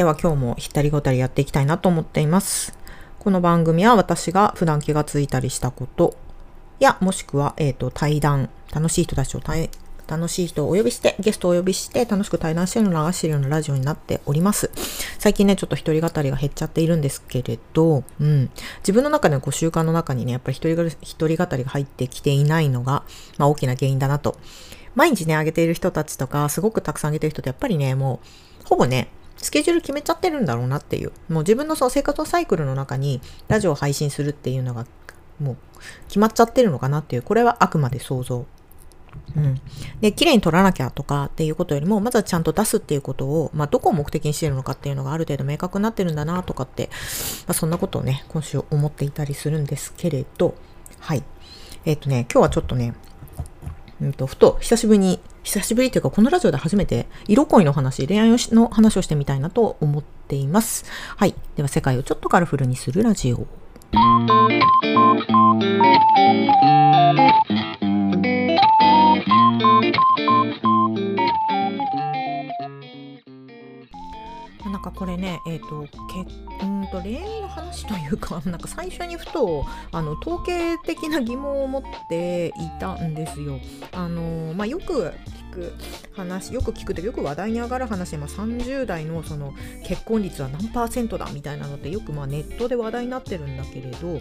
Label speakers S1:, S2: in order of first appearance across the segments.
S1: では今日もひったりごたりやっていきたいなと思っています。この番組は私が普段気がついたりしたことや、もしくは、えっ、ー、と、対談、楽しい人たちを対楽しい人をお呼びして、ゲストをお呼びして、楽しく対談してるの流してるようなラジオになっております。最近ね、ちょっと一人語りが減っちゃっているんですけれど、うん。自分の中でのこう習慣の中にね、やっぱり一人一人語りが入ってきていないのが、まあ大きな原因だなと。毎日ね、あげている人たちとか、すごくたくさんあげている人ってやっぱりね、もう、ほぼね、スケジュール決めちゃってるんだろうなっていう。もう自分のその生活サイクルの中にラジオを配信するっていうのがもう決まっちゃってるのかなっていう。これはあくまで想像。うん。で、綺麗に撮らなきゃとかっていうことよりも、まずはちゃんと出すっていうことを、まあ、どこを目的にしてるのかっていうのがある程度明確になってるんだなとかって、まあ、そんなことをね、今週思っていたりするんですけれど、はい。えっ、ー、とね、今日はちょっとね、うんと、ふと久しぶりに、久しぶりというかこのラジオで初めて色恋の話、恋愛の話をしてみたいなと思っています。はい。では世界をちょっとカラフルにするラジオ。なんかこれね、えっ、ー、と、けうんと恋愛の話というか、なんか最初にふと、あの、統計的な疑問を持っていたんですよ。あの、まあ、よく聞く話、よく聞くとよく話題に上がる話で、まあ、30代のその結婚率は何パーセントだみたいなのってよくまあネットで話題になってるんだけれど、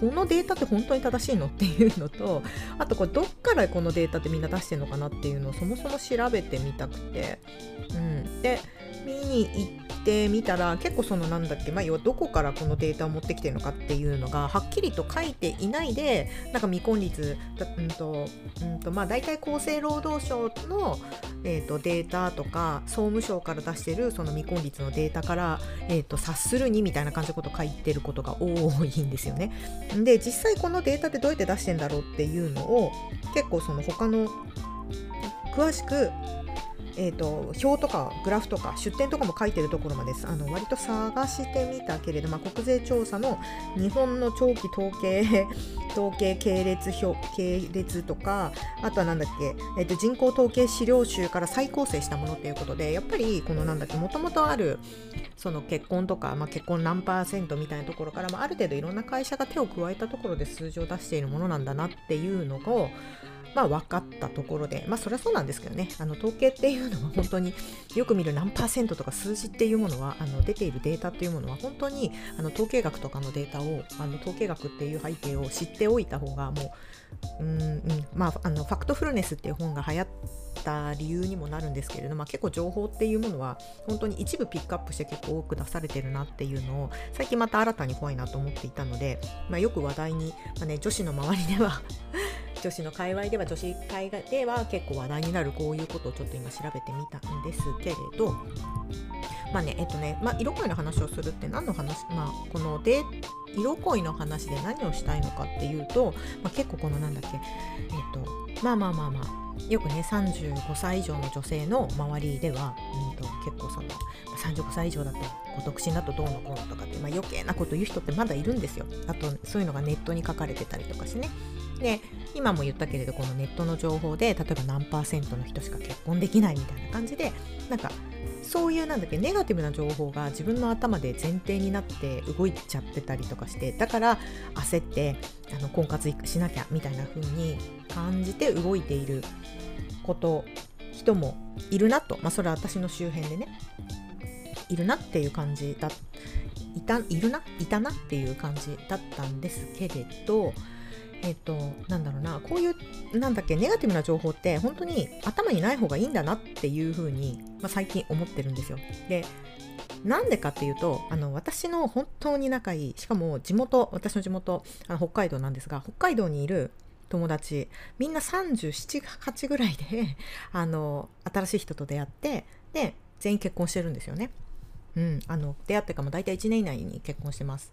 S1: このデータって本当に正しいのっていうのと、あとこれどっからこのデータってみんな出してるのかなっていうのをそもそも調べてみたくて、うん。で、見に行っててみたら結構そのなんだっけ、まあ、要はどこからこのデータを持ってきてるのかっていうのがはっきりと書いていないでなんか未婚率うんとうんとまあ大体厚生労働省の、えーと、データとか総務省から出してるその未婚率のデータから、えーと、察するにみたいな感じのことを書いてることが多いんですよね。で実際このデータってどうやって出してんだろうっていうのを結構その他の詳しくえーと、表とかグラフとか出典とかも書いてるところまであの割と探してみたけれど、まあ、国税調査の日本の長期統計 統計系列表系列とかあとはなんだっけ、えーと、人口統計資料集から再構成したものっていうことでやっぱりこのなんだっけもともとあるその結婚とか、まあ、結婚何パーセントみたいなところから、まあ、ある程度いろんな会社が手を加えたところで数字を出しているものなんだなっていうのをまあ、分かったところで、まあ、そりゃそうなんですけどね、あの統計っていうのは本当によく見る何パーセントとか数字っていうものは、あの出ているデータっていうものは、本当にあの統計学とかのデータを、あの統計学っていう背景を知っておいた方が、もう、うん、うん、まあ、あのファクトフルネスっていう本が流行った理由にもなるんですけれども、まあ、結構情報っていうものは本当に一部ピックアップして結構多く出されてるなっていうのを最近また新たに怖いなと思っていたので、まあ、よく話題に、まあね、女子の周りでは女子の界隈では女子会では結構話題になるこういうことをちょっと今調べてみたんですけれど。まあねえっとね、まあ、色恋の話をするって何の話まあこのデ色恋の話で何をしたいのかっていうと、まあ、結構このなんだっけえっとまあまあまあまあよくね35歳以上の女性の周りでは、うんと、結構その35歳以上だと独身だとどうのこうのとかって、まあ、余計なこと言う人ってまだいるんですよ。あとそういうのがネットに書かれてたりとかしてね。で今も言ったけれどこのネットの情報で例えば何パーセントの人しか結婚できないみたいな感じでなんかそういうなんだっけネガティブな情報が自分の頭で前提になって動いちゃってたりとかしてだから焦ってあの婚活しなきゃみたいな風に感じて動いていること人もいるなと、まあ、それは私の周辺でね。いるなっていう感じだいたいるないたなっていう感じだったんですけれどえっ、となんだろうなこういうなんだっけネガティブな情報って本当に頭にない方がいいんだなっていうふうに、まあ、最近思ってるんですよ。でなんでかっていうとあの私の本当に仲いいしかも地元私の地元あの北海道なんですが北海道にいる友達みんな378ぐらいで あの新しい人と出会ってで全員結婚してるんですよね。うん、あの出会ってからも大体1年以内に結婚してます。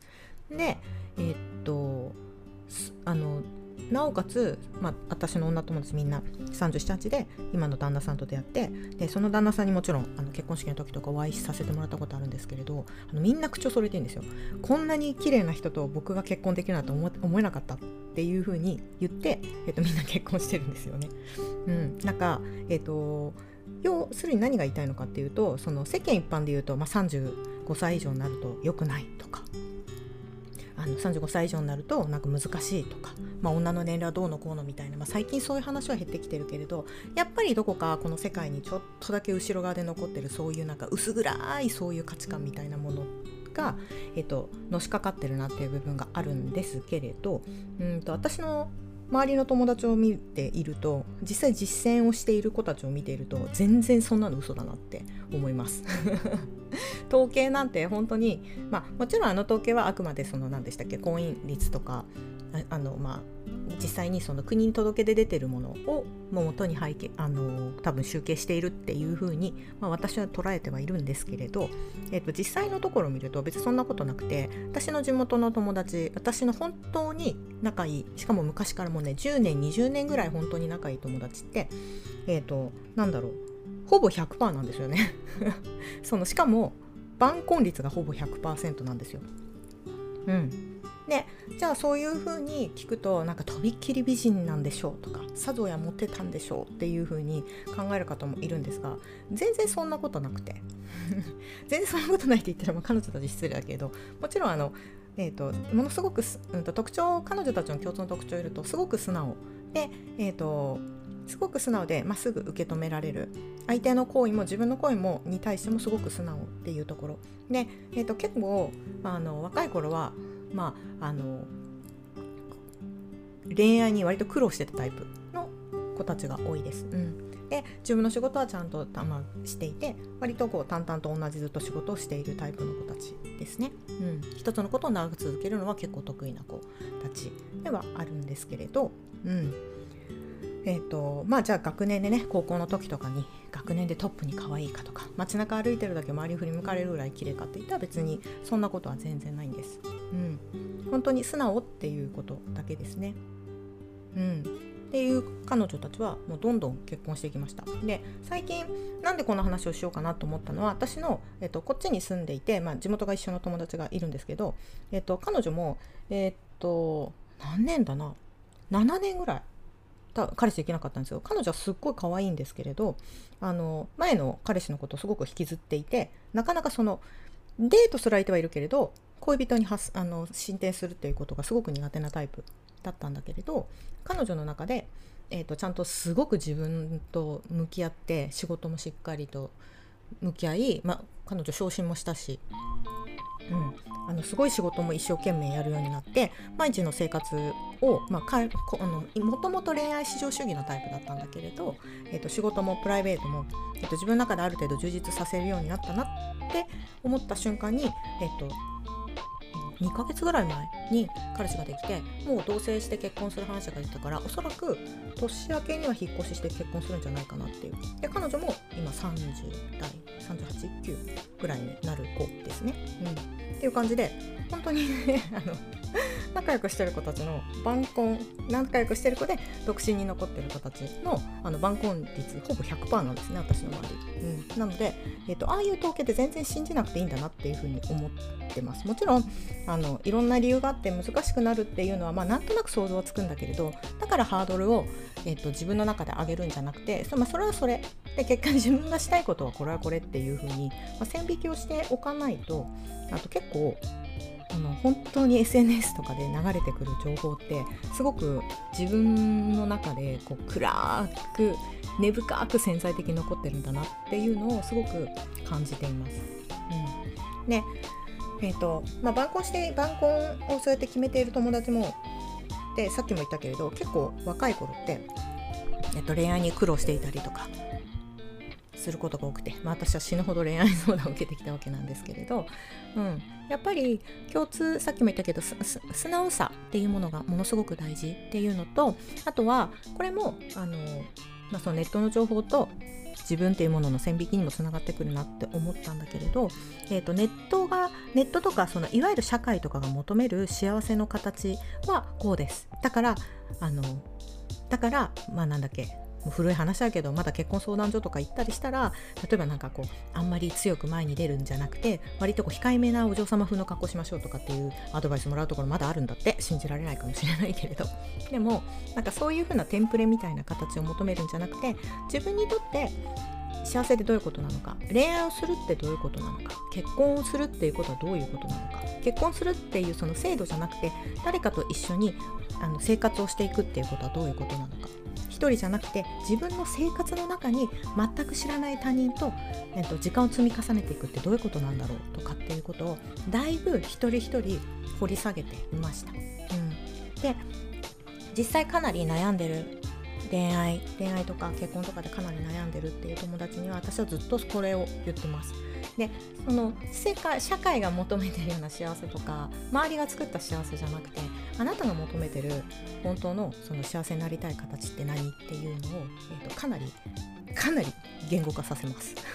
S1: でえ、っとあのなおかつ、まあ、私の女友達みんな378で今の旦那さんと出会ってでその旦那さんにもちろんあの結婚式の時とかお会いさせてもらったことあるんですけれどあのみんな口をそれてるんですよ。こんなに綺麗な人と僕が結婚できるなんて思思えなかったっていうふうに言って、えっと、みんな結婚してるんですよね。うん、なんか、えっと要するに何が言いたいのかっていうとその世間一般で言うと、まあ、35歳以上になると良くないとか。あの35歳以上になるとなんか難しいとか、まあ、女の年齢はどうのこうのみたいな、まあ、最近そういう話は減ってきてるけれどやっぱりどこかこの世界にちょっとだけ後ろ側で残ってるそういうなんか薄暗いそういう価値観みたいなものが、えっと、のしかかってるなっていう部分があるんですけれどうんと私の周りの友達を見ていると実際実践をしている子たちを見ていると全然そんなの嘘だなって思います。統計なんて本当にまあもちろんあの統計はあくまでその何でしたっけ婚姻率とかあのまあ実際にその国に届け出出てるものをもとに背景あの多分集計しているっていうふうに、まあ、私は捉えてはいるんですけれど、えっと、実際のところを見ると別にそんなことなくて私の地元の友達私の本当に仲いいしかも昔からもね10年20年ぐらい本当に仲いい友達ってえっ、となんだろうほぼ100%なんですよね そのしかも晩婚率がほぼ100%なんですよ。うん、でじゃあそういうふうに聞くとなんかとびっきり美人なんでしょうとか茶道や持ってたんでしょうっていうふうに考える方もいるんですが全然そんなことなくて。全然そんなことないって言ったらまあ彼女たち失礼だけどもちろんあの、えーと、ものすごく、うん、と特徴彼女たちの共通の特徴を言るとすごく素直。で、えーとすごく素直で、まあ、すぐ受け止められる。相手の行為も自分の行為もに対してもすごく素直っていうところ。で、えーと、結構あの若い頃はまああの恋愛に割と苦労してたタイプの子たちが多いです。うんで自分の仕事はちゃんと、まあ、していて割とこう淡々と同じずっと仕事をしているタイプの子たちですね。うん、一つのことを長く続けるのは結構得意な子たちではあるんですけれど、うんえーとまあ、じゃあ学年でね高校の時とかに学年でトップに可愛いかとか街中歩いてるだけ周り振り向かれるぐらい綺麗かって言ったら別にそんなことは全然ないんです。うん、本当に素直っていうことだけですね。うん、っていう彼女たちはもうどんどん結婚していきました。で最近なんでこの話をしようかなと思ったのは私の、えっと、こっちに住んでいて、まあ、地元が一緒の友達がいるんですけど、えっと、彼女もえっと何年だな？7年ぐらい。彼氏できなかったんですよ。彼女はすっごい可愛いんですけれどあの前の彼氏のことをすごく引きずっていてなかなかそのデートする相手はいるけれど恋人にはすあの進展するっていうことがすごく苦手なタイプだったんだけれど彼女の中で、えーと、ちゃんとすごく自分と向き合って仕事もしっかりと向き合い、まあ、彼女昇進もしたしうん、あのすごい仕事も一生懸命やるようになって毎日の生活を、ま、かあのもともと恋愛至上主義のタイプだったんだけれど、えー、と仕事もプライベートも、えー、と自分の中である程度充実させるようになったなって思った瞬間に、えーと2ヶ月ぐらい前に彼氏ができてもう同棲して結婚する話が出たからおそらく年明けには引っ越しして結婚するんじゃないかなっていう。で彼女も今30代。389ぐらいになる子ですね、うん、っていう感じで本当にね あの仲良くしてる子たちの晩婚仲良くしてる子で独身に残ってる子たちのあの晩婚率ほぼ100%なんですね私の周り、うん、なので、えーと、ああいう統計で全然信じなくていいんだなっていうふうに思ってます。もちろんあのいろんな理由があって難しくなるっていうのは、まあ、なんとなく想像はつくんだけれどだからハードルを、えーと、自分の中で上げるんじゃなくてそ,、まあ、それはそれで結果自分がしたいことはこれはこれってていうふうに、まあ、線引きをしておかないとあと結構あの本当に SNS とかで流れてくる情報ってすごく自分の中でこう暗く根深く潜在的に残ってるんだなっていうのをすごく感じています。うん、でえーとまあ、晩婚して晩婚をそうやって決めている友達もでさっきも言ったけれど結構若い頃って、えっと、恋愛に苦労していたりとかすることが多くて、まあ、私は死ぬほど恋愛相談を受けてきたわけなんですけれど、うん、やっぱり共通さっきも言ったけど素直さっていうものがものすごく大事っていうのとあとはこれもあの、まあ、そのネットの情報と自分っていうものの線引きにもつながってくるなって思ったんだけれど、えーと、ネットがネットとかそのいわゆる社会とかが求める幸せの形はこうです。だからあのだからまあなんだっけ古い話だけどまだ結婚相談所とか行ったりしたら例えばなんかこうあんまり強く前に出るんじゃなくて割とこう控えめなお嬢様風の格好しましょうとかっていうアドバイスもらうところまだあるんだって信じられないかもしれないけれど。でもなんかそういう風なテンプレみたいな形を求めるんじゃなくて自分にとって幸せってどういうことなのか恋愛をするってどういうことなのか結婚をするっていうことはどういうことなのか結婚するっていうその制度じゃなくて誰かと一緒にあの生活をしていくっていうことはどういうことなのか。人じゃなくて自分の生活の中に全く知らない他人と,、えっと時間を積み重ねていくってどういうことなんだろうとかっていうことをだいぶ一人一人掘り下げていました。うん、で実際かなり悩んでる恋愛恋愛とか結婚とかでかなり悩んでるっていう友達には私はずっとこれを言ってます。でその世界社会が求めてるような幸せとか周りが作った幸せじゃなくてあなたが求めてる本当のその幸せになりたい形って何っていうのを、えーと、かなりかなり言語化させます。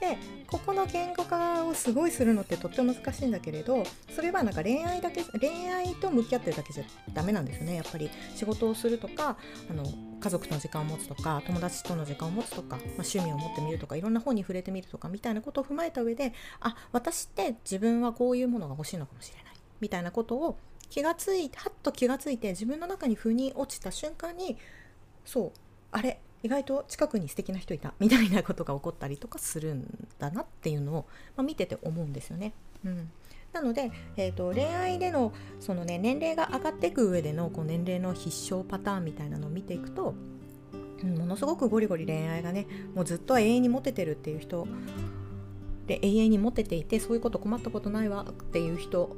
S1: でここの言語化をすごいするのってとっても難しいんだけれどそれはなんか恋愛だけ恋愛と向き合ってるだけじゃダメなんですよねやっぱり仕事をするとかあの家族との時間を持つとか友達との時間を持つとか、まあ、趣味を持ってみるとかいろんな本に触れてみるとかみたいなことを踏まえた上であ私って自分はこういうものが欲しいのかもしれないみたいなことを気がついてはっと気がついて自分の中に腑に落ちた瞬間にそうあれ意外と近くに素敵な人いたみたいなことが起こったりとかするんだなっていうのを、まあ、見てて思うんですよね。うん、なので、えーと、恋愛でのその、ね、年齢が上がっていく上でのこう年齢の必勝パターンみたいなのを見ていくと、うん、ものすごくゴリゴリ恋愛がねもうずっと永遠にモテてるっていう人で永遠にモテていてそういうこと困ったことないわっていう人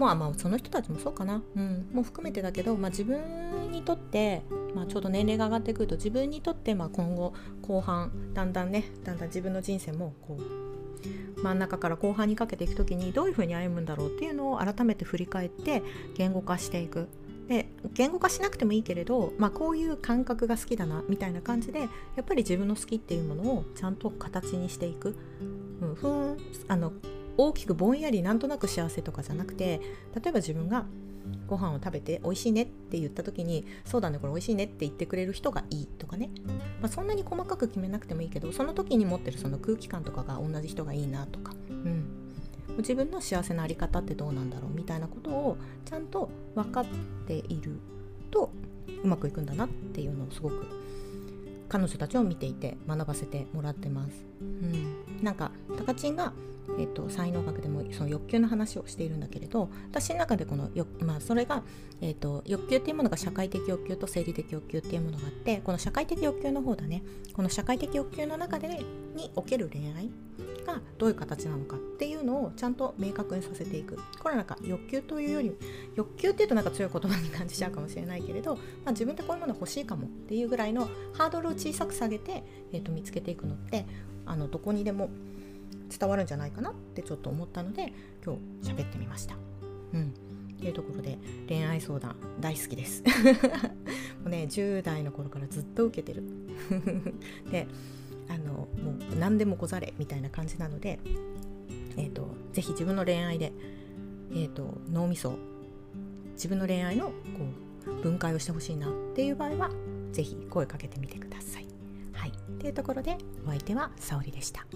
S1: まあまあその人たちもそうかな、うん、もう含めてだけど、まあ、自分にとって、まあ、ちょうど年齢が上がってくると自分にとって、まあ、今後後半だんだんねだんだん自分の人生もこう真ん中から後半にかけていく時にどういうふうに歩むんだろうっていうのを改めて振り返って言語化していく。で言語化しなくてもいいけれど、まあ、こういう感覚が好きだなみたいな感じでやっぱり自分の好きっていうものをちゃんと形にしていく、うん、ふんあの大きくぼんやりなんとなく幸せとかじゃなくて例えば自分がご飯を食べて美味しいねって言った時にそうだねこれ美味しいねって言ってくれる人がいいとかね、まあ、そんなに細かく決めなくてもいいけどその時に持ってるその空気感とかが同じ人がいいなとか、うん、自分の幸せなあり方ってどうなんだろうみたいなことをちゃんと分かっているとうまくいくんだなっていうのをすごく彼女たちを見ていて学ばせてもらってます。うん、なんかタカチンがえーと、才能学でもその欲求の話をしているんだけれど私の中でこのまあ、それが、えーと、欲求っていうものが社会的欲求と生理的欲求っていうものがあってこの社会的欲求の方だね。この社会的欲求の中でにおける恋愛がどういう形なのかっていうのをちゃんと明確にさせていく。これはなんか欲求というより欲求っていうとなんか強い言葉に感じちゃうかもしれないけれど、まあ、自分ってこういうもの欲しいかもっていうぐらいのハードルを小さく下げて、えーと見つけていくのってあのどこにでも伝わるんじゃないかなってちょっと思ったので今日喋ってみました。うんというところで恋愛相談大好きです。もうね10代の頃からずっと受けてる。であのもう何でもござれみたいな感じなので、えーと、ぜひ自分の恋愛で、えーと、脳みそ自分の恋愛のこう分解をしてほしいなっていう場合はぜひ声かけてみてください。い、というところでお相手は沙織でした。